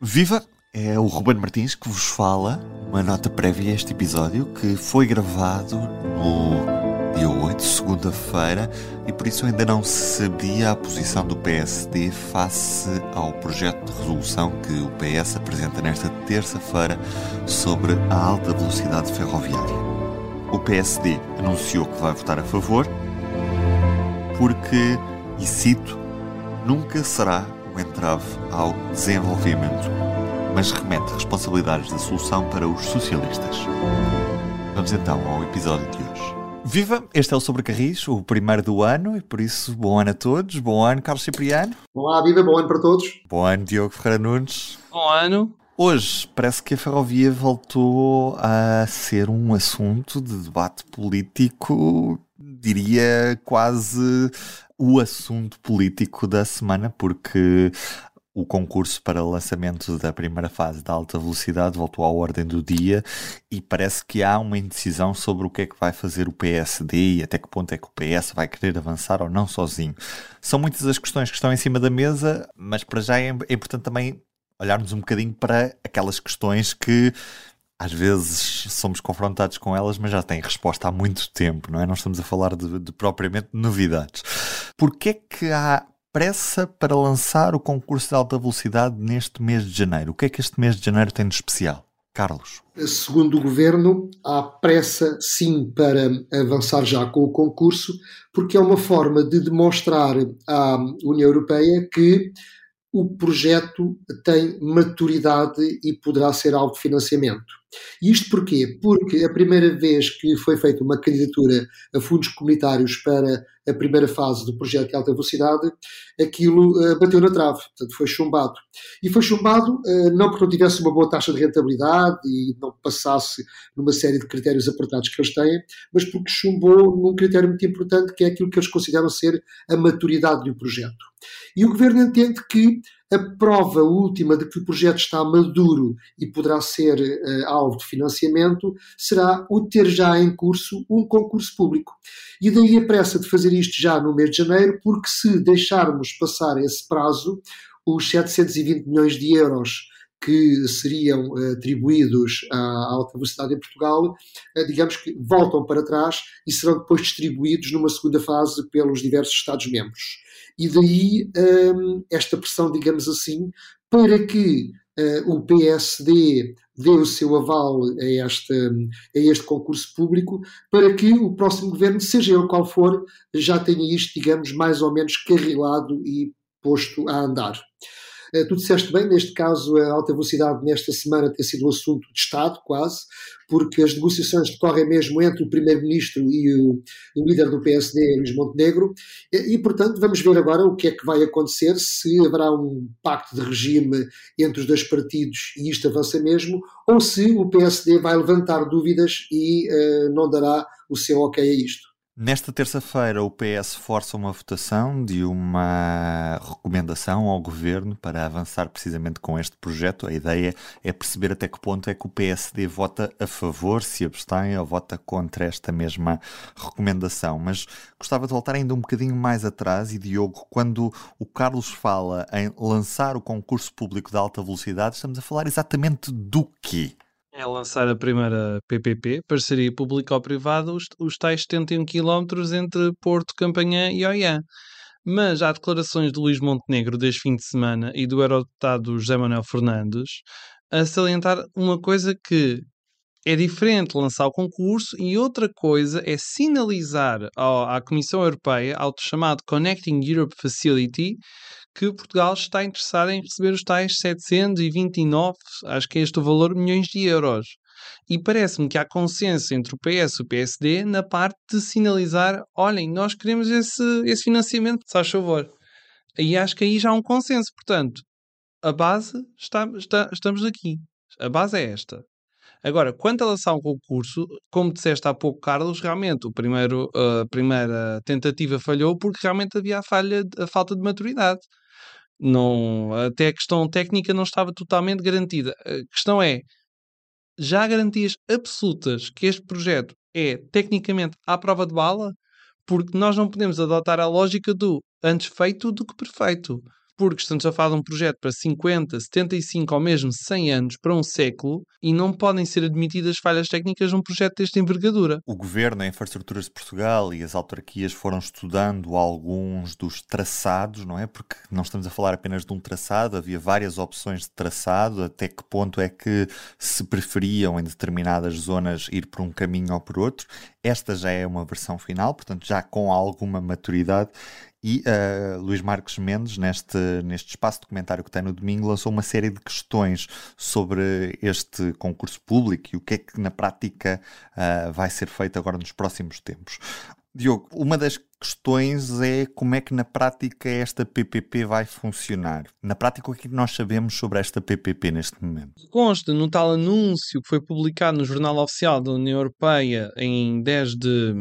Viva! É o Ruben Martins que vos fala. Uma nota prévia a este episódio que foi gravado no dia 8, segunda-feira, e por isso ainda não sabia a posição do PSD face ao projeto de resolução que o PS apresenta nesta terça-feira sobre a alta velocidade ferroviária. O PSD anunciou que vai votar a favor porque, e cito, nunca será um entrave ao desenvolvimento, mas remete responsabilidades da solução para os socialistas. Vamos então ao episódio de hoje. Viva! Este é o Sobre Carris, o primeiro do ano, e por isso, bom ano a todos. Bom ano, Carlos Cipriano. Olá, viva, bom ano para todos. Bom ano, Diogo Ferreira Nunes. Bom ano. Hoje parece que a ferrovia voltou a ser um assunto de debate político, diria quase o assunto político da semana, porque o concurso para lançamento da primeira fase da alta velocidade voltou à ordem do dia e parece que há uma indecisão sobre o que é que vai fazer o PSD e até que ponto é que o PS vai querer avançar ou não sozinho. São muitas as questões que estão em cima da mesa, mas para já é importante também olharmos um bocadinho para aquelas questões que às vezes somos confrontados com elas, mas já têm resposta há muito tempo, não é? Não estamos a falar de, de propriamente novidades. Porquê é que há pressa para lançar o concurso de alta velocidade neste mês de janeiro? O que é que este mês de janeiro tem de especial? Carlos. Segundo o governo, há pressa sim para avançar já com o concurso, porque é uma forma de demonstrar à União Europeia que o projeto tem maturidade e poderá ser alvo de financiamento. Isto porquê? Porque a primeira vez que foi feita uma candidatura a fundos comunitários para a primeira fase do projeto de alta velocidade, aquilo uh, bateu na trave, portanto foi chumbado. E foi chumbado uh, não porque não tivesse uma boa taxa de rentabilidade e não passasse numa série de critérios apertados que eles têm, mas porque chumbou num critério muito importante que é aquilo que eles consideram ser a maturidade do projeto. E o governo entende que a prova última de que o projeto está maduro e poderá ser uh, alvo de financiamento será o ter já em curso um concurso público. E daí a pressa de fazer isto já no mês de janeiro, porque se deixarmos passar esse prazo, os 720 milhões de euros que seriam uh, atribuídos à alta velocidade em Portugal, uh, digamos que voltam para trás e serão depois distribuídos numa segunda fase pelos diversos Estados-membros. E daí um, esta pressão, digamos assim, para que uh, o PSD dê o seu aval a este, a este concurso público, para que o próximo governo, seja ele qual for, já tenha isto, digamos, mais ou menos carrilado e posto a andar. Eh, tu disseste bem, neste caso, a alta velocidade nesta semana tem sido um assunto de Estado, quase, porque as negociações decorrem mesmo entre o Primeiro-Ministro e o, o, líder do PSD, Luís Montenegro, e, e, portanto, vamos ver agora o que é que vai acontecer, se haverá um pacto de regime entre os dois partidos e isto avança mesmo, ou se o PSD vai levantar dúvidas e uh, não dará o seu ok a isto. Nesta terça-feira, o PS força uma votação de uma recomendação ao governo para avançar precisamente com este projeto. A ideia é perceber até que ponto é que o PSD vota a favor, se abstém ou vota contra esta mesma recomendação. Mas gostava de voltar ainda um bocadinho mais atrás. E, Diogo, quando o Carlos fala em lançar o concurso público de alta velocidade, estamos a falar exatamente do quê? É lançar a primeira PPP, parceria público-privada, os, os tais 71 km entre Porto, Campanhã e Oiã. Mas há declarações de Luís Montenegro deste fim de semana e do eurodeputado José Manuel Fernandes a salientar uma coisa que é diferente lançar o concurso e outra coisa é sinalizar ao, à Comissão Europeia, ao chamado Connecting Europe Facility, que Portugal está interessado em receber os tais 729, acho que é este o valor, milhões de euros. E parece-me que há consenso entre o PS e o PSD na parte de sinalizar: olhem, nós queremos esse, esse financiamento, se faz favor. E acho que aí já há um consenso. Portanto, a base, está, está, estamos aqui. A base é esta. Agora, quanto a lançar um concurso, como disseste há pouco, Carlos, realmente o primeiro, a primeira tentativa falhou porque realmente havia a, falha, a falta de maturidade. Não, até a questão técnica não estava totalmente garantida. A questão é, já há garantias absolutas que este projeto é tecnicamente à prova de bala? Porque nós não podemos adotar a lógica do antes feito do que perfeito. Porque estamos a falar de um projeto para 50, 75 ou mesmo 100 anos, para um século, e não podem ser admitidas falhas técnicas num projeto desta envergadura. O Governo, a Infraestruturas de Portugal e as autarquias foram estudando alguns dos traçados, não é? Porque não estamos a falar apenas de um traçado, havia várias opções de traçado, até que ponto é que se preferiam em determinadas zonas ir por um caminho ou por outro. Esta já é uma versão final, portanto, já com alguma maturidade e uh, Luís Marcos Mendes, neste, neste espaço documentário que tem no domingo, lançou uma série de questões sobre este concurso público e o que é que na prática uh, vai ser feito agora nos próximos tempos. Diogo, uma das questões é como é que na prática esta PPP vai funcionar. Na prática, o que é nós sabemos sobre esta PPP neste momento? Consta no tal anúncio que foi publicado no Jornal Oficial da União Europeia em 10 de,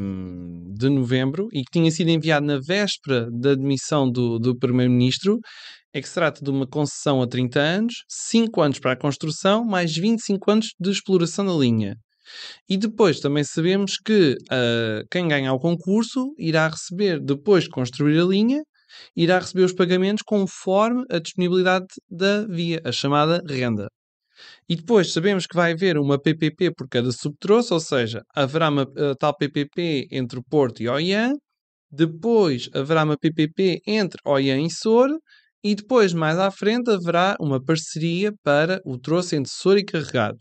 de novembro e que tinha sido enviado na véspera da admissão do, do Primeiro-Ministro, é que se trata de uma concessão a 30 anos, 5 anos para a construção, mais 25 anos de exploração da linha. E depois também sabemos que uh, quem ganha o concurso irá receber, depois de construir a linha, irá receber os pagamentos conforme a disponibilidade da via, a chamada renda. E depois sabemos que vai haver uma PPP por cada subtroço, ou seja, haverá uma tal PPP entre o Porto e Oiã, depois haverá uma PPP entre Oiã e Sor, e depois, mais à frente, haverá uma parceria para o troço entre Sor e Carregado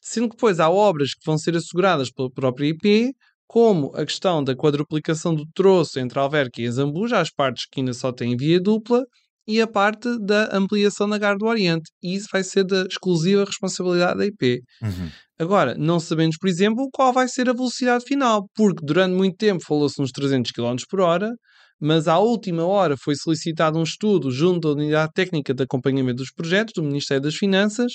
sendo que depois há obras que vão ser asseguradas pela própria IP, como a questão da quadruplicação do troço entre Alverca e Zambuja, as partes que ainda só têm via dupla, e a parte da ampliação da Gar do Oriente. E isso vai ser da exclusiva responsabilidade da IP. Uhum. Agora, não sabemos, por exemplo, qual vai ser a velocidade final, porque durante muito tempo falou-se nos 300 km por hora, mas à última hora foi solicitado um estudo junto à Unidade Técnica de Acompanhamento dos Projetos do Ministério das Finanças,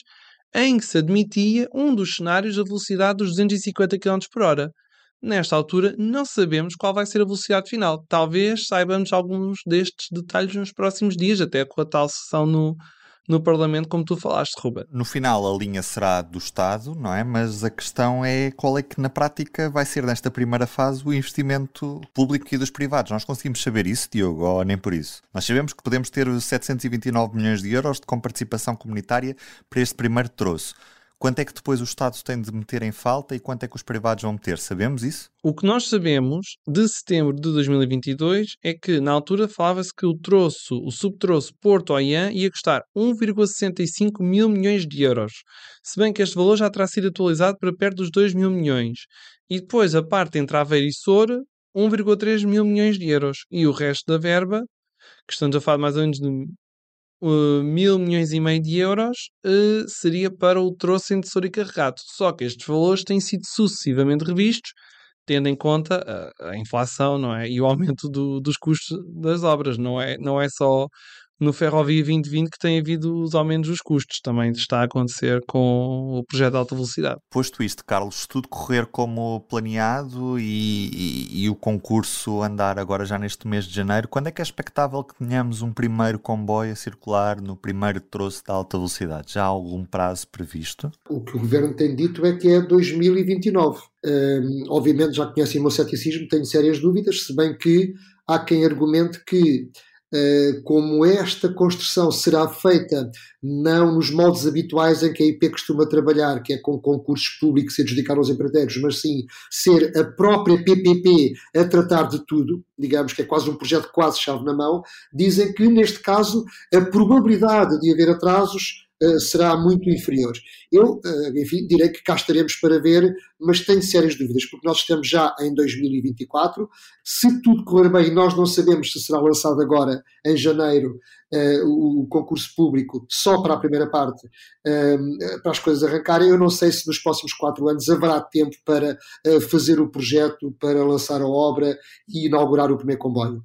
em que se admitia um dos cenários a velocidade dos 250 km por hora. Nesta altura, não sabemos qual vai ser a velocidade final. Talvez saibamos alguns destes detalhes nos próximos dias, até com a tal sessão no, no Parlamento, como tu falaste, Ruben. No final, a linha será do Estado, não é? Mas a questão é qual é que na prática vai ser nesta primeira fase o investimento público e dos privados. Nós conseguimos saber isso, Diogo, ou nem por isso? Nós sabemos que podemos ter 729 milhões de euros de comparticipação comunitária para este primeiro troço. Quanto é que depois o Estado tem de meter em falta e quanto é que os privados vão meter? Sabemos isso? O que nós sabemos de setembro de 2022 é que, na altura, falava-se que o troço, o subtroço Porto-Oiã ia custar 1,65 mil milhões de euros. Se bem que este valor já terá sido atualizado para perto dos 2 mil milhões. E depois a parte entre Aveiro e Soura, 1,3 mil milhões de euros. E o resto da verba, que estamos a falar mais ou menos de uh, mil milhões e meio de euros uh, seria para o troço em tesouro e carregado. Só que estes valores têm sido sucessivamente revistos, tendo em conta a, a inflação não é? e o aumento do, dos custos das obras. Não é, não é só no Ferrovia 2020 que tem havido os aumentos dos custos. Também está a acontecer com o projeto de alta velocidade. Posto isto, Carlos, se tudo correr como planeado e, e, e, o concurso andar agora já neste mês de janeiro, quando é que é expectável que tenhamos um primeiro comboio a circular no primeiro troço de alta velocidade? Já há algum prazo previsto? O que o governo tem dito é que é 2029. Um, obviamente já conhecem o meu ceticismo, tenho sérias dúvidas, se bem que há quem argumente que como esta construção será feita não nos moldes habituais em que a IP costuma trabalhar, que é com concursos públicos e adjudicar aos empreiteiros, mas sim ser a própria PPP a tratar de tudo, digamos que é quase um projeto quase chave na mão, dizem que neste caso a probabilidade de haver atrasos eh, será muito inferior. Eu, uh, enfim, direi que cá estaremos para ver, mas tenho sérias dúvidas, porque nós estamos já em 2024. Se tudo correr bem, nós não sabemos se será lançado agora, em janeiro, uh, o, concurso público, só para a primeira parte, para as coisas arrancarem, eu não sei se nos próximos quatro anos haverá tempo para fazer o projeto, para lançar a obra e inaugurar o primeiro comboio.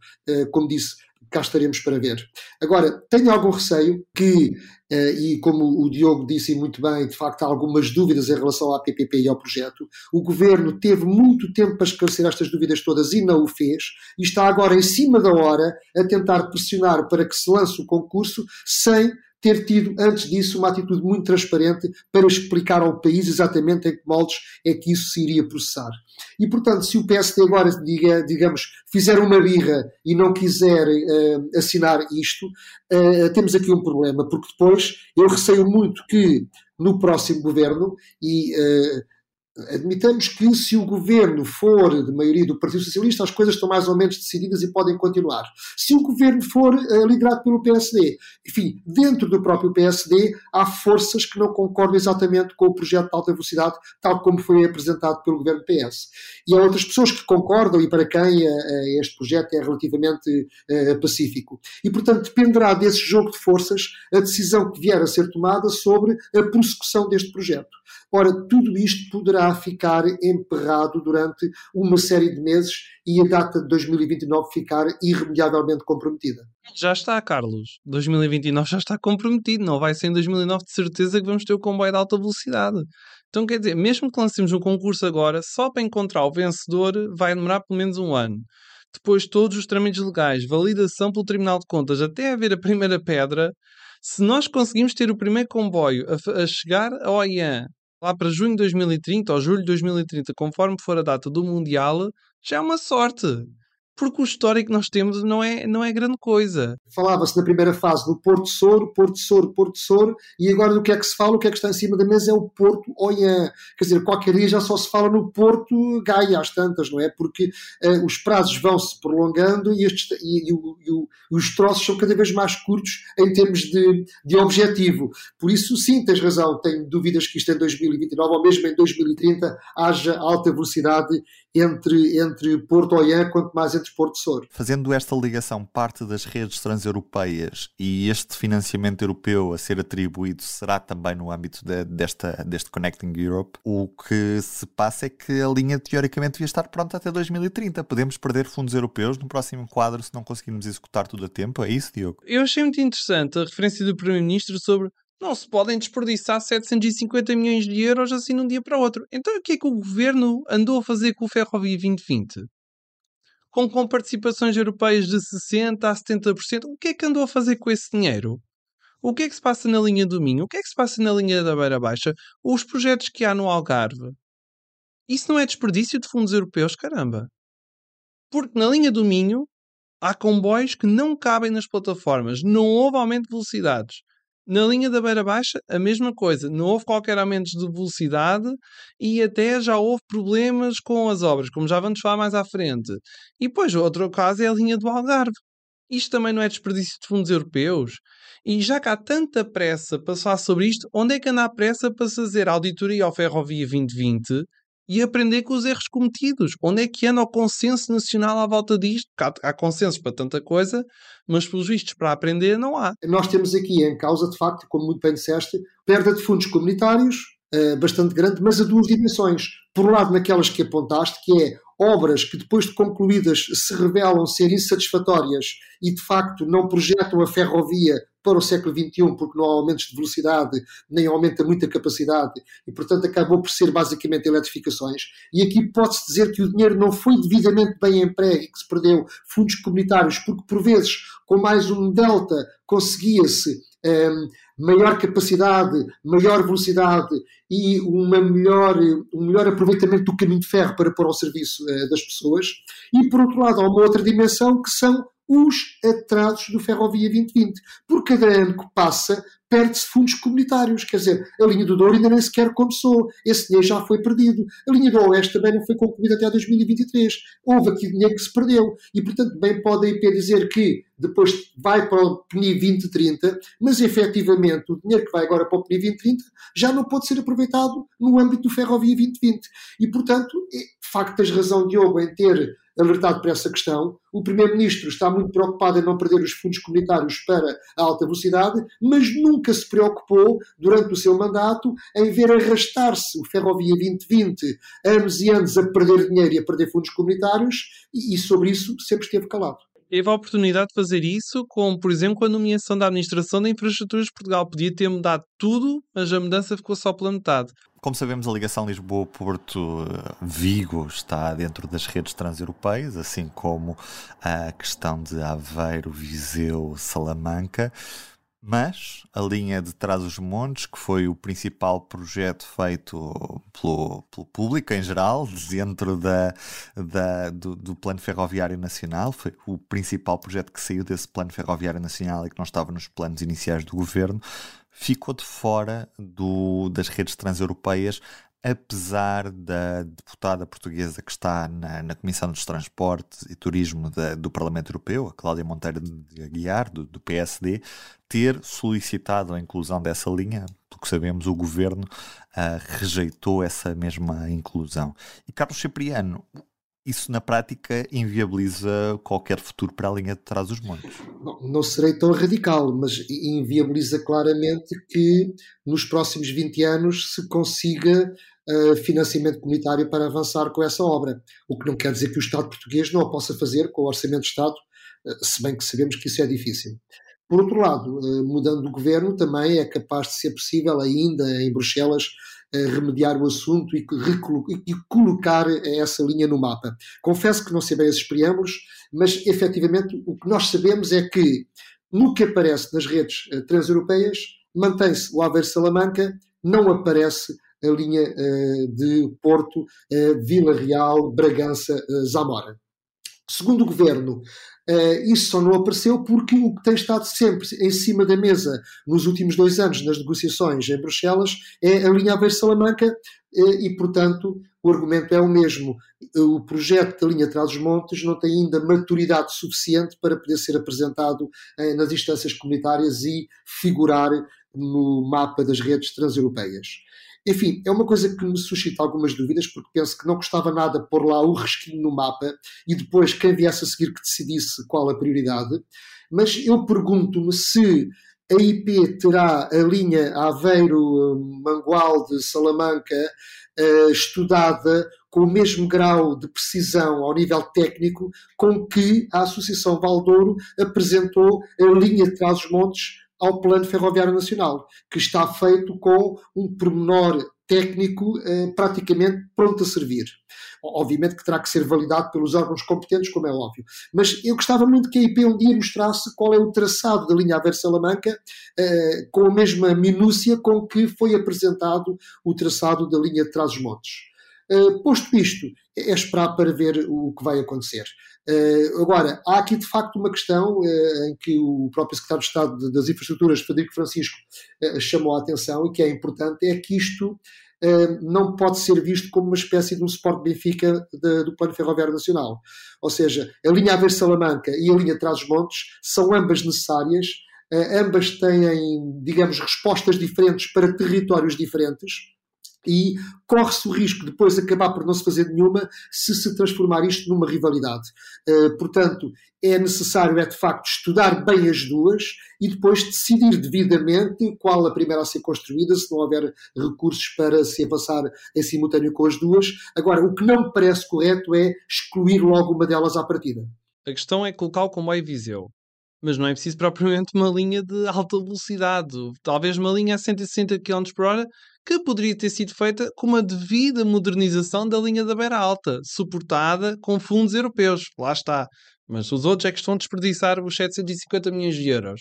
como disse, cá estaremos para ver. Agora, tenho algum receio que, eh, e como o Diogo disse muito bem, de facto há algumas dúvidas em relação à PPP e ao projeto. O governo teve muito tempo para esclarecer estas dúvidas todas e não o fez, e está agora em cima da hora a tentar pressionar para que se lance o concurso sem ter tido, antes disso, uma atitude muito transparente para explicar ao país exatamente em que moldes é que isso se iria processar. E, portanto, se o PSD agora, diga, digamos, fizer uma birra e não quiser uh, assinar isto, uh, temos aqui um problema, porque depois eu receio muito que no próximo governo, e uh, admitamos que se o governo for de maioria do Partido Socialista, as coisas estão mais ou menos decididas e podem continuar. Se o governo for uh, liderado pelo PSD, enfim, dentro do próprio PSD há forças que não concordam exatamente com o projeto de alta velocidade, tal como foi apresentado pelo governo PS. E há outras pessoas que concordam e para quem uh, este projeto é relativamente uh, pacífico. E, portanto, dependerá desse jogo de forças a decisão que vier a ser tomada sobre a prossecução deste projeto. Ora, tudo isto poderá ficar emperrado durante uma série de meses e a data de 2029 ficar irremediavelmente comprometida. Já está, Carlos. 2029 já está comprometido. Não vai ser em 2009 de certeza que vamos ter o comboio de alta velocidade. Então, quer dizer, mesmo que lancemos um concurso agora, só para encontrar o vencedor vai demorar pelo menos um ano. Depois, todos os trâmites legais, validação pelo Tribunal de Contas, até haver a primeira pedra, se nós conseguimos ter o primeiro comboio a, a chegar ao OIAN lá para junho de 2030 ou julho de 2030, conforme for a data do Mundial, já é uma sorte porque o histórico que nós temos não é, não é grande coisa. Falava-se na primeira fase do Porto Soro, Porto Soro, Porto Soro, e agora do que é que se fala, o que é que está em cima da mesa é o Porto Oiã. Quer dizer, qualquer dia já só se fala no Porto Gaia às tantas, não é? Porque uh, os prazos vão-se prolongando e, estes, e, e, e, os troços são cada vez mais curtos em termos de, de objetivo. Por isso, sim, tens razão, tenho dúvidas que isto em 2029 ou mesmo em 2030 haja alta velocidade entre, entre Porto Oiã, quanto mais entre Porto Soro. Fazendo esta ligação parte das redes transeuropeias e este financiamento europeu a ser atribuído será também no âmbito de, desta, deste Connecting Europe, o que se passa é que a linha teoricamente devia estar pronta até 2030. Podemos perder fundos europeus no próximo quadro se não conseguirmos executar tudo a tempo. É isso, Diogo? Eu achei muito interessante a referência do Primeiro-Ministro sobre não se podem desperdiçar 750 milhões de euros assim de um dia para o outro. Então o que é que o governo andou a fazer com o Ferrovia 2020? Com, com participações europeias de 60% a 70%, o que é que andou a fazer com esse dinheiro? O que é que se passa na linha do Minho? O que é que se passa na linha da Beira Baixa? Os projetos que há no Algarve? Isso não é desperdício de fundos europeus, caramba. Porque na linha do Minho há comboios que não cabem nas plataformas. Não houve aumento de velocidades. Na linha da beira baixa, a mesma coisa. Não houve qualquer aumento de velocidade e até já houve problemas com as obras, como já vamos falar mais à frente. E depois, outro caso é a linha do Algarve. Isto também não é desperdício de fundos europeus? E já que há tanta pressa para falar sobre isto, onde é que anda a pressa para fazer auditoria ao Ferrovia 2020 e aprender com os erros cometidos. Onde é que anda o consenso nacional à volta disto? Há, há consenso para tanta coisa, mas pelos vistos para aprender não há. Nós temos aqui em causa, de facto, como muito bem disseste, perda de fundos comunitários uh, bastante grande, mas a duas dimensões. Por um lado, naquelas que apontaste, que é obras que depois de concluídas se revelam ser insatisfatórias e de facto não projetam a ferrovia para o século XXI, porque não há aumentos de velocidade, nem aumenta muita capacidade, e portanto acabou por ser basicamente eletrificações. E aqui pode-se dizer que o dinheiro não foi devidamente bem emprego e que se perdeu fundos comunitários, porque por vezes, com mais um delta, conseguia-se um, ehm, maior capacidade, maior velocidade e uma melhor, um melhor aproveitamento do caminho de ferro para pôr ao serviço uh, das pessoas. E por outro lado, há uma outra dimensão que são os atrasos do Ferrovia 2020. Por cada ano que passa, perde-se fundos comunitários. Quer dizer, a linha do Douro ainda nem sequer começou. Esse dinheiro já foi perdido. A linha do Oeste também não foi concluída até 2023. Houve aqui dinheiro que se perdeu. E, portanto, bem pode a IP dizer que depois vai para o PNI 2030, mas efetivamente o dinheiro que vai agora para o PNI 2030 já não pode ser aproveitado no âmbito do Ferrovia 2020. E, portanto, é, de facto, tens razão, Diogo, em ter alertado para essa questão. O Primeiro-Ministro está muito preocupado em não perder os fundos comunitários para a alta velocidade, mas nunca se preocupou, durante o seu mandato, em ver arrastar-se o Ferrovia 2020 anos e anos a perder dinheiro e a perder fundos comunitários, e, e sobre isso sempre esteve calado teve a oportunidade de fazer isso, como por exemplo a nomeação da Administração de Infraestruturas de Portugal. Podia ter mudado tudo, mas a mudança ficou só pela metade. Como sabemos, a ligação Lisboa-Porto-Vigo está dentro das redes transeuropeias, assim como a questão de Aveiro, Viseu, Salamanca. Mas a linha de Trás-os-Montes, que foi o principal projeto feito pelo, pelo público em geral, dentro da, da, do, do, Plano Ferroviário Nacional, foi o principal projeto que saiu desse Plano Ferroviário Nacional e que não estava nos planos iniciais do governo, ficou de fora do, das redes transeuropeias apesar da deputada portuguesa que está na, na Comissão dos Transportes e Turismo da, do Parlamento Europeu, a Cláudia Monteiro de Aguiar, do, do, PSD, ter solicitado a inclusão dessa linha, pelo que sabemos, o governo uh, rejeitou essa mesma inclusão. E Carlos Cipriano, isso na prática inviabiliza qualquer futuro para a linha de trás dos montes. Bom, não serei tão radical, mas inviabiliza claramente que nos próximos 20 anos se consiga uh, financiamento comunitário para avançar com essa obra. O que não quer dizer que o Estado português não a possa fazer com o Orçamento de Estado, uh, se bem que sabemos que isso é difícil. Por outro lado, uh, mudando de governo, também é capaz de ser possível ainda em Bruxelas remediar o assunto e, e, colocar essa linha no mapa. Confesso que não sei bem esses preâmbulos, mas efetivamente o que nós sabemos é que no que aparece nas redes transeuropeias mantém-se o Aveiro-Salamanca, não aparece a linha de Porto, Vila Real, Bragança, Zamora. Segundo o governo, Uh, isso só não apareceu porque o que tem estado sempre em cima da mesa nos últimos dois anos nas negociações em Bruxelas é a linha Aveiro-Salamanca uh, e, portanto, o argumento é o mesmo. O projeto da linha Trás-os-Montes não tem ainda maturidade suficiente para poder ser apresentado uh, nas instâncias comunitárias e figurar no mapa das redes transeuropeias. Enfim, é uma coisa que me suscita algumas dúvidas, porque penso que não custava nada pôr lá o risquinho no mapa e depois quem viesse a seguir que decidisse qual a prioridade. Mas eu pergunto-me se a IP terá a linha Aveiro-Mangualde, Salamanca, uh, estudada com o mesmo grau de precisão ao nível técnico com que a Associação Valdouro apresentou a linha de Trás-os-Montes ao Plano Ferroviário Nacional, que está feito com um pormenor técnico eh, praticamente pronto a servir. Obviamente que terá que ser validado pelos órgãos competentes, como é óbvio. Mas eu gostava muito que a IP um dia mostrasse qual é o traçado da linha Aver-Salamanca, eh, com a mesma minúcia com que foi apresentado o traçado da linha de Trás-os-Montes. Uh, posto isto, é esperar para ver o que vai acontecer. Uh, agora, há aqui de facto uma questão uh, em que o próprio Secretário de Estado das Infraestruturas, Frederico Francisco, uh, chamou a atenção e que é importante, é que isto não pode ser visto como uma espécie de um suporte Benfica de, do Plano Ferroviário Nacional. Ou seja, a linha Aver-Salamanca e a linha Trás-os-Montes são ambas necessárias, ambas têm, digamos, respostas diferentes para territórios diferentes, e corre-se o risco de depois acabar por não se fazer nenhuma se se transformar isto numa rivalidade. Uh, portanto, é necessário, é de facto, estudar bem as duas e depois decidir devidamente qual a primeira a ser construída, se não houver recursos para se avançar em simultâneo com as duas. Agora, o que não me parece correto é excluir logo uma delas à partida. A questão é colocar o comboio Viseu mas não é preciso propriamente uma linha de alta velocidade. Talvez uma linha a 160 km por hora que poderia ter sido feita com uma devida modernização da linha da Beira Alta, suportada com fundos europeus. Lá está. Mas os outros é que estão a desperdiçar os 750 milhões de euros.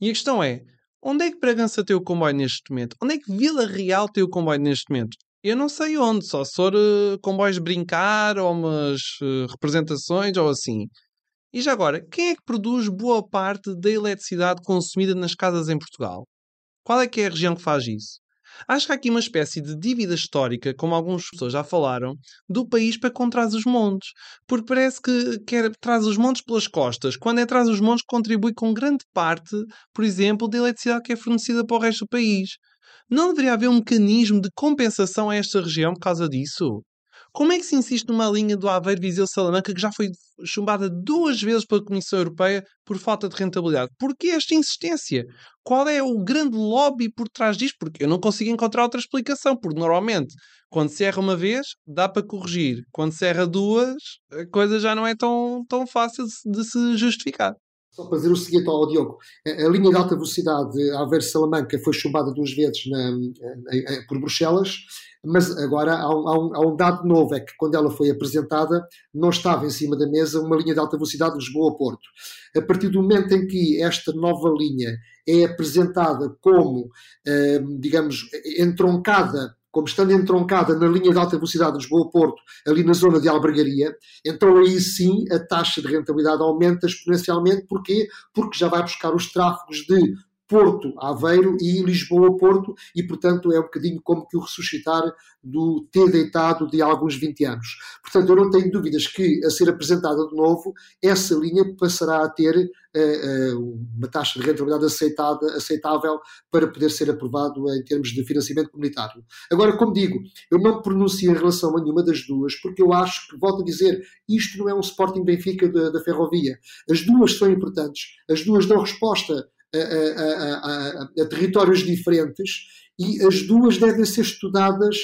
E a questão é, onde é que Bragança tem o comboio neste momento? Onde é que Vila Real tem o comboio neste momento? Eu não sei onde, só se for uh, comboios brincar ou umas uh, representações ou assim. E já agora, quem é que produz boa parte da eletricidade consumida nas casas em Portugal? Qual é que é a região que faz isso? Acho que há aqui uma espécie de dívida histórica, como algumas pessoas já falaram, do país para com trás os montes. Porque parece que quer traz os montes pelas costas, quando é traz os montes contribui com grande parte, por exemplo, da eletricidade que é fornecida para o resto do país. Não deveria haver um mecanismo de compensação a esta região por causa disso? Como é que se insiste numa linha do Aveiro Viseu Salamanca que já foi chumbada duas vezes pela Comissão Europeia por falta de rentabilidade? Porquê esta insistência? Qual é o grande lobby por trás disto? Porque eu não consigo encontrar outra explicação, porque normalmente quando se erra uma vez dá para corrigir, quando se erra duas a coisa já não é tão, tão fácil de se justificar. Só para dizer o seguinte ao Diogo, a linha de alta velocidade Aveiro-Salamanca foi chumbada duas vezes na, por Bruxelas, mas agora há um, há, um, há um, dado novo, é que quando ela foi apresentada não estava em cima da mesa uma linha de alta velocidade de Lisboa-Porto. A partir do momento em que esta nova linha é apresentada como, eh, digamos, entroncada como estando entroncada na linha de alta velocidade de Lisboa-Porto, ali na zona de albergaria, então aí sim a taxa de rentabilidade aumenta exponencialmente. Porquê? Porque já vai buscar os tráfegos de Porto, Aveiro e Lisboa-Porto, e portanto é um bocadinho como que o ressuscitar do ter deitado de alguns 20 anos. Portanto, eu não tenho dúvidas que, a ser apresentada de novo, essa linha passará a ter uh, uh, uma taxa de rentabilidade aceitada, aceitável para poder ser aprovado em termos de financiamento comunitário. Agora, como digo, eu não pronuncio em relação a nenhuma das duas, porque eu acho que, volto a dizer, isto não é um Sporting Benfica da, da ferrovia. As duas são importantes, as duas dão resposta a, a, a, territórios diferentes e as duas devem ser estudadas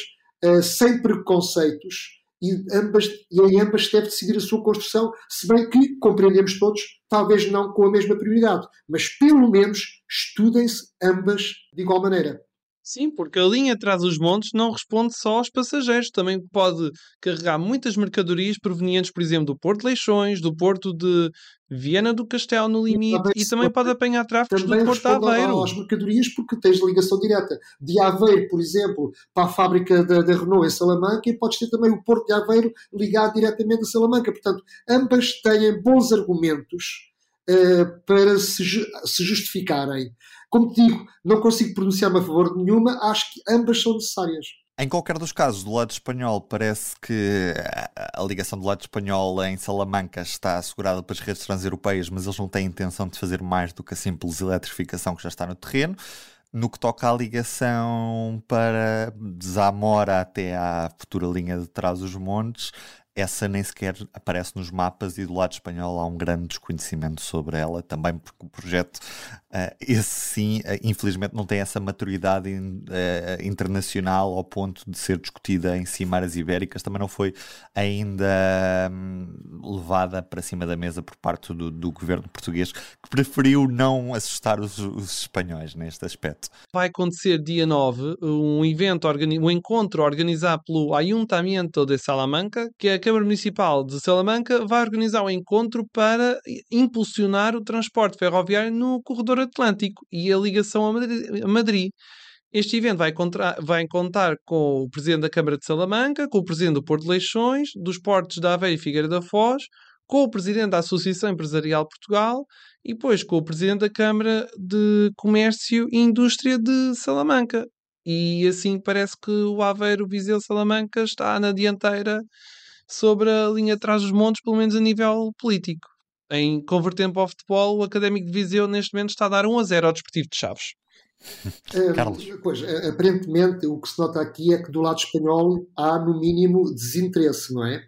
uh, sem preconceitos e, ambas, e em ambas deve decidir a sua construção, se bem que compreendemos todos, talvez não com a mesma prioridade, mas pelo menos estudem-se ambas de igual maneira. Sim, porque a linha atrás dos montes não responde só aos passageiros, também pode carregar muitas mercadorias provenientes, por exemplo, do Porto de Leixões, do Porto de Viana do Castelo no limite e, e também pode apanhar tráfegos do Porto de Aveiro. às mercadorias porque tens ligação direta de Aveiro, por exemplo, para a fábrica da, da Renault em Salamanca e podes ter também o Porto de Aveiro ligado diretamente a Salamanca. Portanto, ambas têm bons argumentos uh, para se, se justificarem. Como te digo, não consigo pronunciar-me a favor de nenhuma, acho que ambas são necessárias. Em qualquer dos casos, do lado espanhol, parece que a ligação do lado espanhol em Salamanca está assegurada pelas redes transeuropeias, mas eles não têm intenção de fazer mais do que a simples eletrificação que já está no terreno. No que toca à ligação para Zamora até à futura linha de trás dos montes, essa nem sequer aparece nos mapas e do lado espanhol há um grande desconhecimento sobre ela, também porque o projeto, uh, esse sim, uh, infelizmente não tem essa maturidade in, uh, internacional ao ponto de ser discutida em Cimaras Ibéricas, também não foi ainda um, levada para cima da mesa por parte do, do, governo português, que preferiu não assustar os, os, espanhóis neste aspecto. Vai acontecer dia 9 um evento, um encontro organizado pelo Ayuntamiento de Salamanca, que é Câmara Municipal de Salamanca vai organizar um encontro para impulsionar o transporte ferroviário no corredor atlântico e a ligação a Madrid. Este evento vai, contar, vai contar com o Presidente da Câmara de Salamanca, com o Presidente do Porto de Leixões, dos Portos da Aveia e Figueira da Foz, com o Presidente da Associação Empresarial Portugal e depois com o Presidente da Câmara de Comércio e Indústria de Salamanca. E assim parece que o Aveiro Viseu Salamanca está na dianteira sobre a linha atrás dos montes, pelo menos a nível político. Em convertendo para o futebol, o Académico de Viseu neste momento está a dar 1 a 0 ao Desportivo de Chaves. Carlos. Pois, aparentemente o que se nota aqui é que do lado espanhol há no mínimo desinteresse, não é?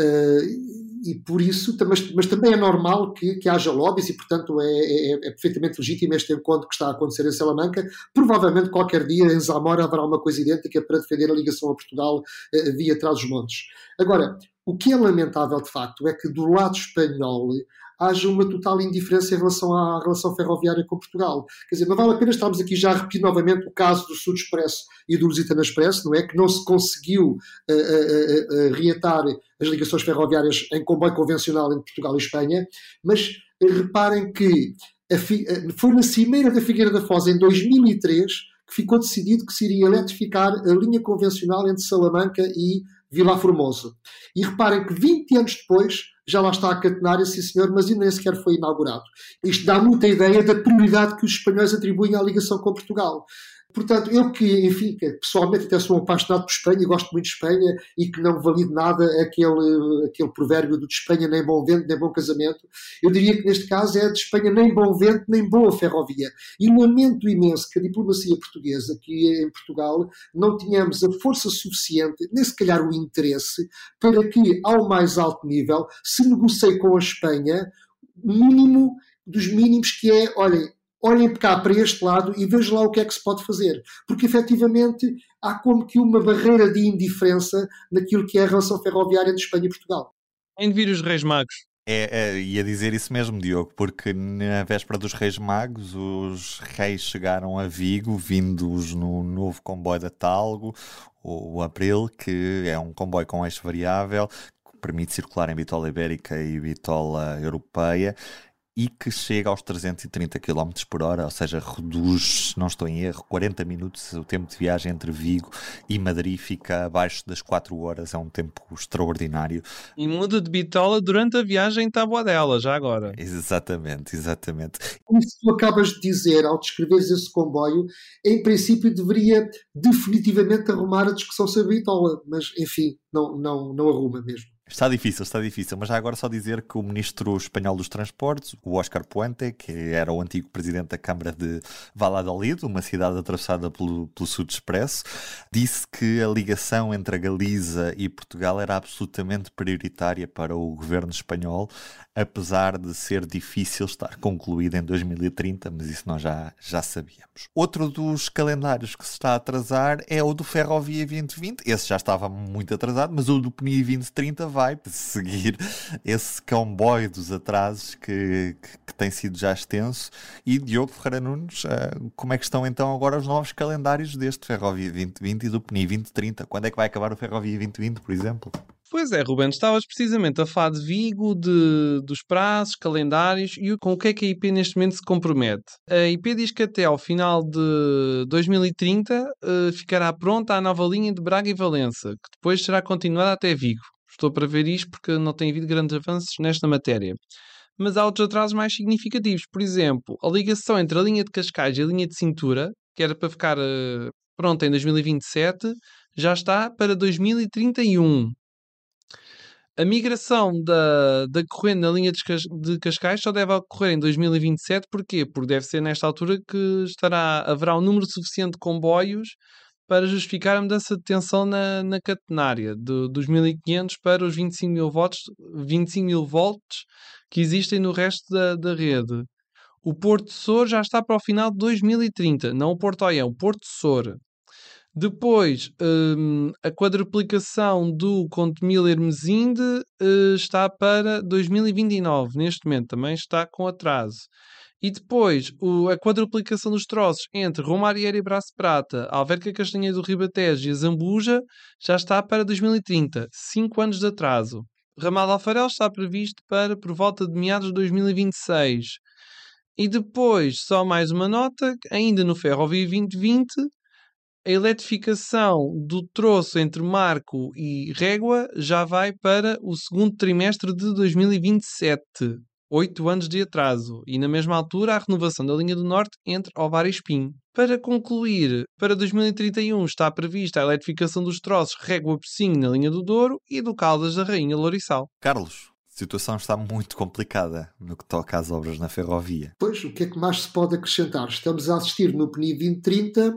Uh, e por isso, mas, mas, também é normal que, que haja lobbies e, portanto, é, é, é, perfeitamente legítimo este encontro que está a acontecer em Salamanca. Provavelmente, qualquer dia em Zamora haverá uma coisa idêntica para defender a ligação a Portugal uh, via Trás-os-Montes. Agora, o que é lamentável, de facto, é que do lado espanhol haja uma total indiferença em relação à relação ferroviária com Portugal. Quer dizer, não vale a pena estarmos aqui já a repetir novamente o caso do Sud Expresso e do Lusitano Expresso, não é? Que não se conseguiu uh, uh, uh, reatar as ligações ferroviárias em comboio convencional entre Portugal e Espanha, mas reparem que fi, foi na Cimeira da Figueira da Foz, em 2003, que ficou decidido que se iria eletrificar a linha convencional entre Salamanca e Vila Formoso. E reparem que 20 anos depois já lá está a catenária, sim senhor, mas ainda nem sequer foi inaugurado. Isto dá muita ideia da prioridade que os espanhóis atribuem à ligação com Portugal. Portanto, eu que, enfim, que pessoalmente até sou apaixonado por Espanha e gosto muito de Espanha e que não valido nada aquele, aquele provérbio do de Espanha nem bom vento, nem bom casamento, eu diria que neste caso é de Espanha nem bom vento, nem boa ferrovia. E lamento imenso que a diplomacia portuguesa, que em Portugal, não tenhamos a força suficiente, nem se calhar o interesse, para que, ao mais alto nível, se negocie com a Espanha o mínimo dos mínimos que é, olhem, olhem cá para este lado e vejam lá o que é que se pode fazer. Porque efetivamente há como que uma barreira de indiferença naquilo que é a relação ferroviária de Espanha e Portugal. Em de vir os Reis Magos. É, é, ia dizer isso mesmo, Diogo, porque na véspera dos Reis Magos, os reis chegaram a Vigo, vindos no novo comboio da Talgo, o Abril, que é um comboio com eixo variável, que permite circular em bitola ibérica e bitola europeia e que chega aos 330 km por hora, ou seja, reduz, não estou em erro, 40 minutos o tempo de viagem entre Vigo e Madrid fica abaixo das 4 horas, é um tempo extraordinário. E muda de bitola durante a viagem em Taboadela, já agora. Exatamente, exatamente. Como tu acabas de dizer, ao descreveres esse comboio, em princípio deveria definitivamente arrumar a discussão sobre a bitola, mas enfim, não, não, não arruma mesmo. Está difícil, está difícil, mas já agora só dizer que o ministro espanhol dos Transportes, o Óscar Puente, que era o antigo presidente da Câmara de Valladolid, uma cidade atravessada pelo, pelo Sud Expresso, disse que a ligação entre a Galiza e Portugal era absolutamente prioritária para o governo espanhol, apesar de ser difícil estar concluída em 2030, mas isso nós já, já sabíamos. Outro dos calendários que se está a atrasar é o do Ferrovia 2020, esse já estava muito atrasado, mas o do PNI 2030 vai seguir esse comboio dos atrasos que, que, que, tem sido já extenso. E Diogo Ferreira Nunes, uh, como é que estão então agora os novos calendários deste Ferrovia 2020 e do PNI 2030? Quando é que vai acabar o Ferrovia 2020, por exemplo? Pois é, Ruben, estavas precisamente a falar de Vigo, de, dos prazos, calendários e com o que é que a IP neste momento se compromete. A IP diz que até ao final de 2030 uh, eh, ficará pronta a nova linha de Braga e Valença, que depois será continuada até Vigo. Estou para ver isto porque não tem havido grandes avanços nesta matéria. Mas há outros atrasos mais significativos. Por exemplo, a ligação entre a linha de Cascais e a linha de cintura, que era para ficar uh, pronta em 2027, já está para 2031. A migração da, da corrente na linha de Cascais só deve ocorrer em 2027. Porquê? Porque deve ser nesta altura que estará, haverá um número suficiente de comboios para justificar a mudança de tensão na, na catenária, de, dos 1500 para os 25 mil, volts, 25 mil volts que existem no resto da, da rede. O Porto Sor já está para o final de 2030, não o Porto Oião, o Porto Sor. Depois, hum, a quadruplicação do Conte Miller-Mesinde uh, está para 2029. Neste momento também está com atraso. E depois, o, a quadruplicação dos troços entre Romaria e Braço Prata, Alverca Castanha do Ribatejo e a Zambuja já está para 2030, 5 anos de atraso. Ramal Alfarel está previsto para por volta de meados de 2026. E depois, só mais uma nota, ainda no Ferrovia 2020, a eletrificação do troço entre Marco e Régua já vai para o segundo trimestre de 2027 oito anos de atraso e, na mesma altura, a renovação da linha do Norte entre Ovar e Espinho. Para concluir, para 2031 está prevista a eletrificação dos troços Régua-Pocinho na linha do Douro e do Caldas da Rainha Lourissal. Carlos, a situação está muito complicada no que toca às obras na ferrovia. Pois, o que é que mais se pode acrescentar? Estamos a assistir no PNI 2030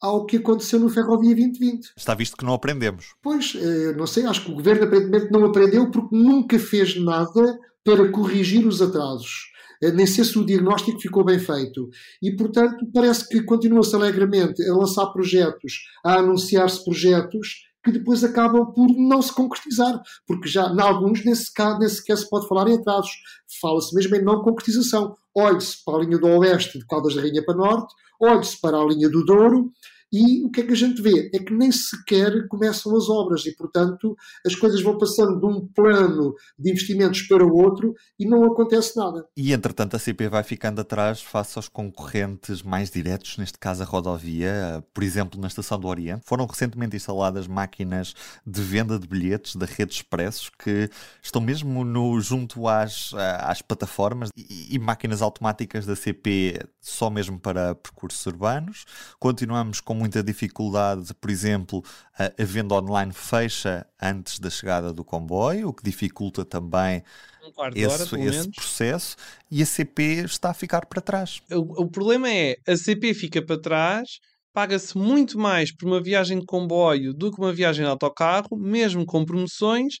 ao que aconteceu no Ferrovia 2020. Está visto que não aprendemos. Pois, eh, não sei, acho que o governo aparentemente não aprendeu porque nunca fez nada para corrigir os atrasos. Eh, nem sei se o diagnóstico ficou bem feito. E, portanto, parece que continua-se alegremente a lançar projetos, a anunciar-se projetos que depois acabam por não se concretizar, porque já em alguns nem sequer, nem sequer se pode falar em atrasos. Fala-se mesmo em não concretização. Olhe-se para a linha do oeste de Caldas da Rainha para norte, olhe-se para a linha do Douro e o que é que a gente vê? É que nem sequer começam as obras e, portanto, as coisas vão passando de um plano de investimentos para o outro e não acontece nada. E, entretanto, a CP vai ficando atrás face aos concorrentes mais diretos, neste caso a rodovia. Por exemplo, na Estação do Oriente, foram recentemente instaladas máquinas de venda de bilhetes da rede Expressos que estão mesmo no, junto às, às plataformas e, e máquinas automáticas da CP só mesmo para percursos urbanos. Continuamos com muita dificuldade, por exemplo, a, venda online fecha antes da chegada do comboio, o que dificulta também um esse, hora, esse processo, e a CP está a ficar para trás. O, o problema é a CP fica para trás, paga-se muito mais por uma viagem de comboio do que uma viagem de autocarro, mesmo com promoções.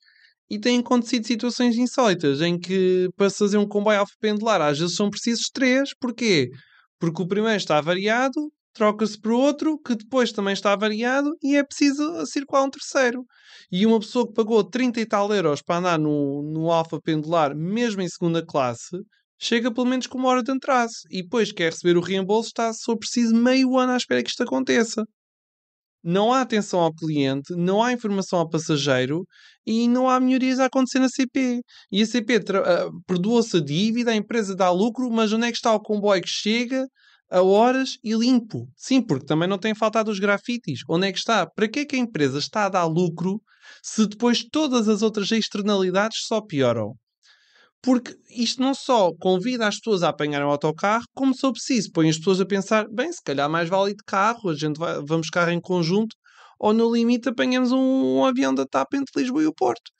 E têm acontecido situações insólitas em que para fazer um comboio alfa pendular às vezes são precisos três. Porquê? Porque o primeiro está variado troca-se por outro que depois também está variado e é preciso circular um terceiro. E uma pessoa que pagou 30 e tal euros para andar no, no Alfa Pendular, mesmo em segunda classe, chega pelo menos com uma hora de atraso e depois quer receber o reembolso, está, for preciso, meio ano à espera que isto aconteça. Não há atenção ao cliente, não há informação ao passageiro e não há melhorias a acontecer na CP. E a CP uh, perdoou-se a dívida, a empresa dá lucro, mas onde é que está o comboio que chega a horas e limpo? Sim, porque também não tem faltado os grafites. Onde é que está? Para que é que a empresa está a dar lucro se depois todas as outras externalidades só pioram? Porque isto não só convida as pessoas a apanharem o autocarro, como se eu preciso, põe as pessoas a pensar, bem, se calhar mais vale ir de carro, a gente vai, vamos carro em conjunto, ou no limite apanhamos um, um avião da TAP entre Lisboa e o Porto.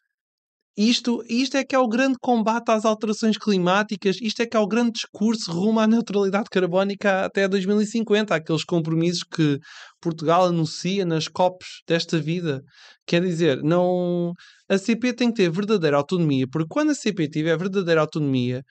Isto, isto é que é o grande combate às alterações climáticas, isto é que é o grande discurso rumo à neutralidade carbónica até 2050, aqueles compromissos que Portugal anuncia nas COPs desta vida. Quer dizer, não a CP tem que ter verdadeira autonomia, porque quando a CP tiver verdadeira autonomia,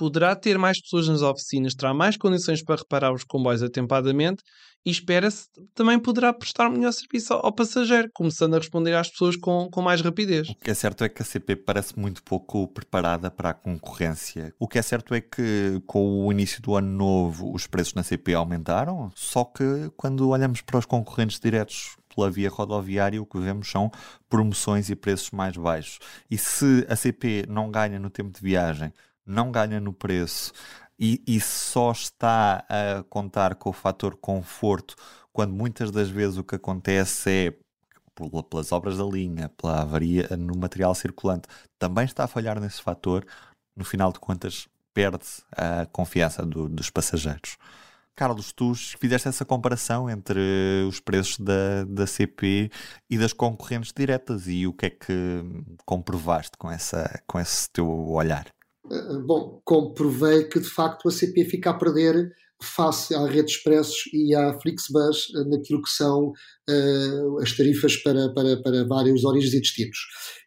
poderá ter mais pessoas nas oficinas, terá mais condições para reparar os comboios atempadamente e espera-se também poderá prestar melhor serviço ao, passageiro, começando a responder às pessoas com, com mais rapidez. O que é certo é que a CP parece muito pouco preparada para a concorrência. O que é certo é que com o início do ano novo os preços na CP aumentaram, só que quando olhamos para os concorrentes diretos pela via rodoviária, o que vemos são promoções e preços mais baixos. E se a CP não ganha no tempo de viagem, não ganha no preço, e, e só está a contar com o fator conforto quando muitas das vezes o que acontece é pelas obras da linha, pela avaria no material circulante, também está a falhar nesse fator, no final de contas perde a confiança do, dos passageiros. Carlos, tu fizeste essa comparação entre os preços da, da CP e das concorrentes diretas e o que é que comprovaste com, essa, com esse teu olhar? Eh, bom, comprovei que de facto a CP fica a perder face à rede expressos e à Flixbus eh, naquilo que são uh, as tarifas para, para, para várias origens e destinos.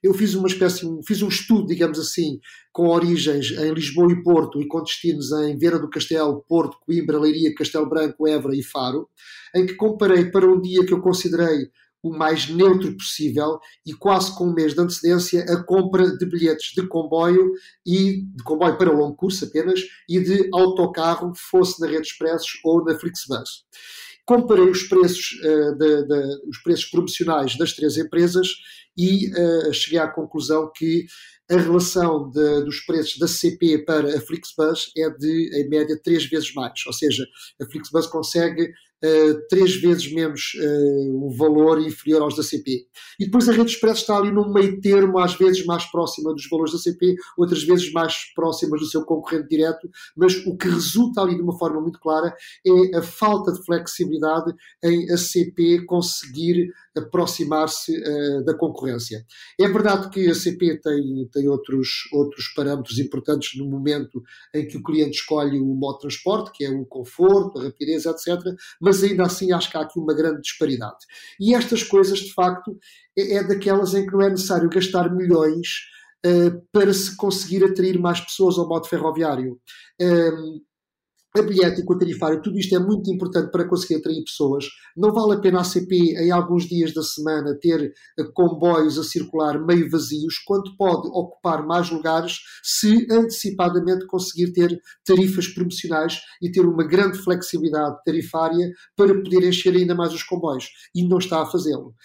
Eu fiz uma espécie, fiz um estudo, digamos assim, com origens em Lisboa e Porto e com destinos em Vera do Castelo, Porto, Coimbra, Leiria, Castelo Branco, Évora e Faro, em que comparei para um dia que eu considerei o mais neutro possível e quase com um mês de antecedência a compra de bilhetes de comboio e de comboio para longo curso apenas e de autocarro, fosse na Rede Expressos ou na Flixbus. Comparei os preços, uh, de, de, os preços promocionais das três empresas e uh, cheguei à conclusão que a relação de, dos preços da CP para a Flixbus é de, em média, três vezes mais. Ou seja, a Flixbus consegue uh, três vezes menos uh, o valor inferior aos da CP. E depois a rede express está ali num meio termo, às vezes mais próxima dos valores da CP, outras vezes mais próximas do seu concorrente direto, mas o que resulta ali de uma forma muito clara é a falta de flexibilidade em a CP conseguir aproximar-se uh, da concorrência. É verdade que a CP tem, tem outros, outros parâmetros importantes no momento em que o cliente escolhe o modo de transporte, que é o conforto, a rapidez, etc., mas ainda assim acho que há aqui uma grande disparidade. E estas coisas, de facto, é, é daquelas em que não é necessário gastar milhões uh, para se conseguir atrair mais pessoas ao modo ferroviário. Ehm, a bilhética, o tarifário, tudo isto é muito importante para conseguir atrair pessoas. Não vale a pena a CP, em alguns dias da semana, ter eh, comboios a circular meio vazios, quando pode ocupar mais lugares se antecipadamente conseguir ter tarifas promocionais e ter uma grande flexibilidade tarifária para poder encher ainda mais os comboios. E não está a fazê-lo.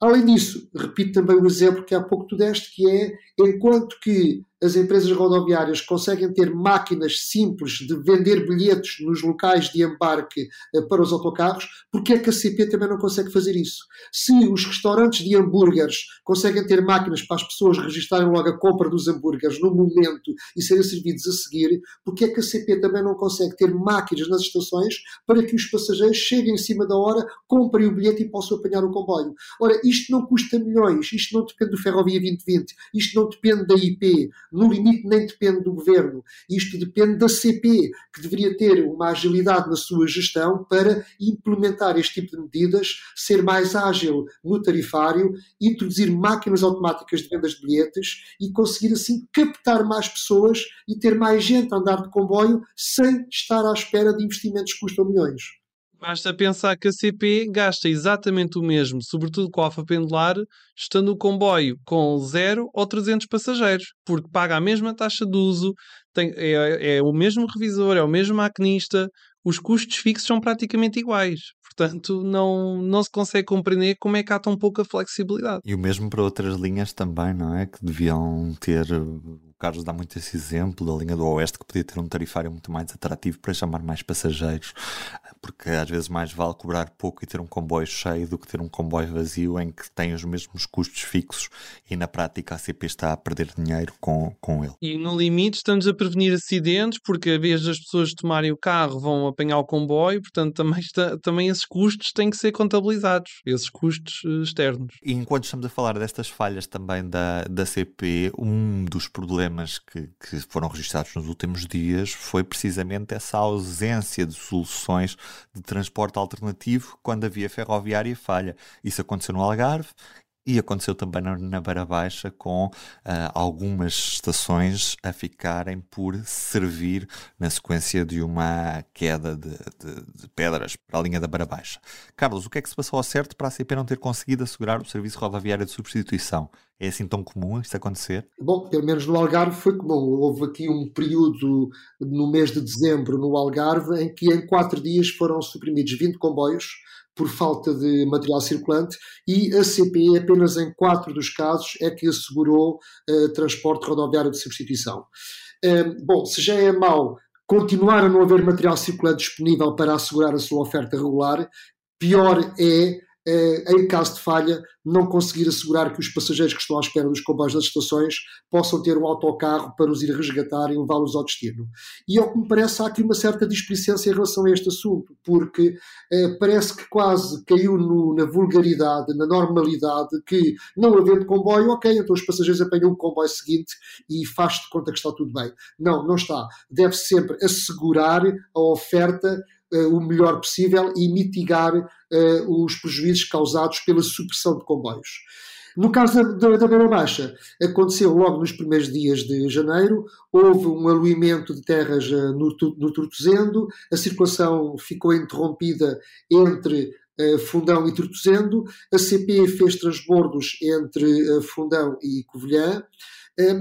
Além disso, repito também o exemplo que há pouco tu deste, que é enquanto que as empresas rodoviárias conseguem ter máquinas simples de vender bilhetes nos locais de embarque eh, para os autocarros, porque é que a CP também não consegue fazer isso? Se os restaurantes de hambúrgueres conseguem ter máquinas para as pessoas registarem logo a compra dos hambúrgueres no momento e serem servidos a seguir, porque é que a CP também não consegue ter máquinas nas estações para que os passageiros cheguem em cima da hora, comprem o bilhete e possam apanhar o comboio? Ora, isto não custa milhões, isto não depende do Ferrovia 2020, isto não depende da IP, no limite nem depende do governo. Isto depende da CP, que deveria ter uma agilidade na sua gestão para implementar este tipo de medidas, ser mais ágil no tarifário, introduzir máquinas automáticas de vendas de bilhetes e conseguir assim captar mais pessoas e ter mais gente a andar de comboio sem estar à espera de investimentos que custam milhões. Basta pensar que a CP gasta exatamente o mesmo, sobretudo com a Alfa Pendular, estando o comboio com 0 ou 300 passageiros, porque paga a mesma taxa de uso, tem, é, é o mesmo revisor, é o mesmo maquinista, os custos fixos são praticamente iguais. Portanto, não, não se consegue compreender como é que há tão pouca flexibilidade. E o mesmo para outras linhas também, não é? Que deviam ter Carlos dá muito esse exemplo da linha do Oeste que podia ter um tarifário muito mais atrativo para chamar mais passageiros, porque às vezes mais vale cobrar pouco e ter um comboio cheio do que ter um comboio vazio em que tem os mesmos custos fixos e na prática a CP está a perder dinheiro com, com ele. E no limite estamos a prevenir acidentes porque a vez das pessoas tomarem o carro vão apanhar o comboio, portanto também, está, também esses custos têm que ser contabilizados, esses custos eh, externos. E enquanto estamos a falar destas falhas também da, da CP, um dos problemas problemas que, que foram registrados nos últimos dias foi precisamente essa ausência de soluções de transporte alternativo quando a via ferroviária falha. Isso aconteceu no Algarve e aconteceu também na, na Beira Baixa com uh, algumas estações a ficarem por servir na sequência de uma queda de, de, de, pedras para a linha da Beira Baixa. Carlos, o que é que se passou ao certo para a CP não ter conseguido assegurar o serviço rodoviário de substituição? É assim tão comum isto acontecer? Bom, pelo menos no Algarve foi comum. Houve aqui um período no mês de dezembro no Algarve em que em quatro dias foram suprimidos 20 comboios por falta de material circulante e a CP apenas em quatro dos casos é que assegurou uh, transporte rodoviário de substituição. Uh, bom, se já é mau continuar a não haver material circulante disponível para assegurar a sua oferta regular, pior é em caso de falha, não conseguir assegurar que os passageiros que estão à espera dos comboios das estações possam ter um autocarro para os ir resgatar e levá-los ao destino. E ao que me parece, há aqui uma certa displicência em relação a este assunto, porque eh, parece que quase caiu no, na vulgaridade, na normalidade, que não havendo comboio, ok, então os passageiros apanham o comboio seguinte e faz de conta que está tudo bem. Não, não está. Deve sempre assegurar a oferta uh, o melhor possível e mitigar uh, os prejuízos causados pela supressão de comboios. No caso da, da, da Beira Baixa, aconteceu logo nos primeiros dias de janeiro, houve um aluimento de terras uh, no, no Tortozendo, a circulação ficou interrompida entre Fundão e Tortozendo, a CP fez transbordos entre Fundão e Covilhã,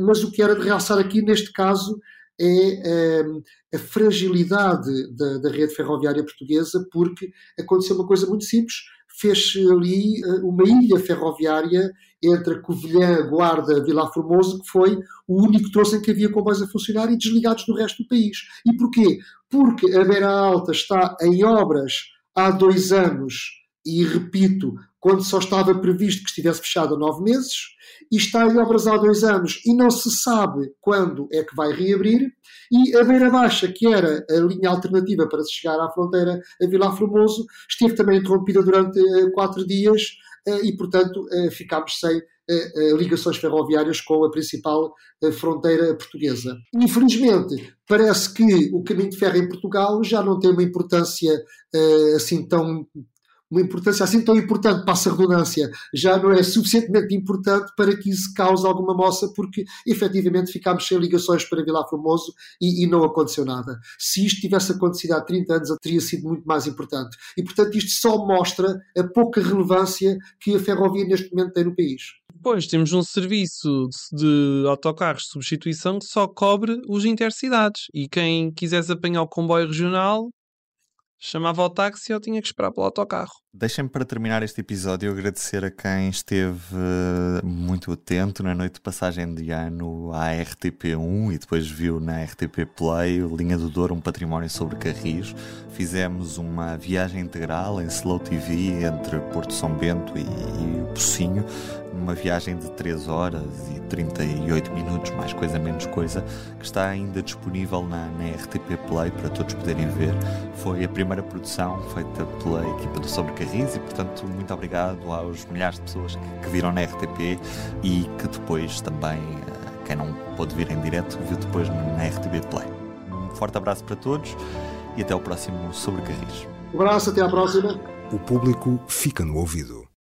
mas o que era de realçar aqui neste caso é um, a fragilidade da, da, rede ferroviária portuguesa, porque aconteceu uma coisa muito simples: fez-se ali uh, uma ilha ferroviária entre Covilhã, Guarda, Vila Formoso, que foi o único troço em que havia comboios a funcionar e desligados do resto do país. E porquê? Porque a Beira Alta está em obras há dois anos e repito, quando só estava previsto que estivesse fechado há nove meses, e está em obras há dois anos e não se sabe quando é que vai reabrir, e a Beira Baixa, que era a linha alternativa para se chegar à fronteira a Vila Formoso, esteve também interrompida durante uh, quatro dias uh, e, portanto, uh, ficámos sem ligações ferroviárias com a principal fronteira portuguesa. Infelizmente, parece que o caminho de ferro em Portugal já não tem uma importância assim tão uma importância assim tão importante, passa a redundância, já não é suficientemente importante para que isso cause alguma moça, porque efetivamente ficámos sem ligações para Vila Formoso e, e, não aconteceu nada. Se isto tivesse acontecido há 30 anos, teria sido muito mais importante. E portanto, isto só mostra a pouca relevância que a ferrovia neste momento tem no país. Pois, temos um serviço de autocarros de substituição que só cobre os intercidades. E quem quisesse apanhar o comboio regional chamava o táxi ou tinha que esperar pelo autocarro. Deixem-me para terminar este episódio agradecer a quem esteve eh, muito atento na noite de passagem de ano à RTP1 e depois viu na RTP Play Linha do Douro, um património sobre Carris. Fizemos uma viagem integral em Slow TV entre Porto São Bento e, e Pocinho numa viagem de 3 horas e 38 minutos, mais coisa menos coisa, que está ainda disponível na, na RTP Play para todos poderem ver. Foi a primeira produção feita pela equipa do Sobre Carris e, portanto, muito obrigado aos milhares de pessoas que, que viram na RTP e que depois também, eh, quem não pôde vir em direto, viu depois na RTP Play. Um forte abraço para todos e até o próximo Sobre Carris. Um abraço, até à próxima. O público fica no ouvido.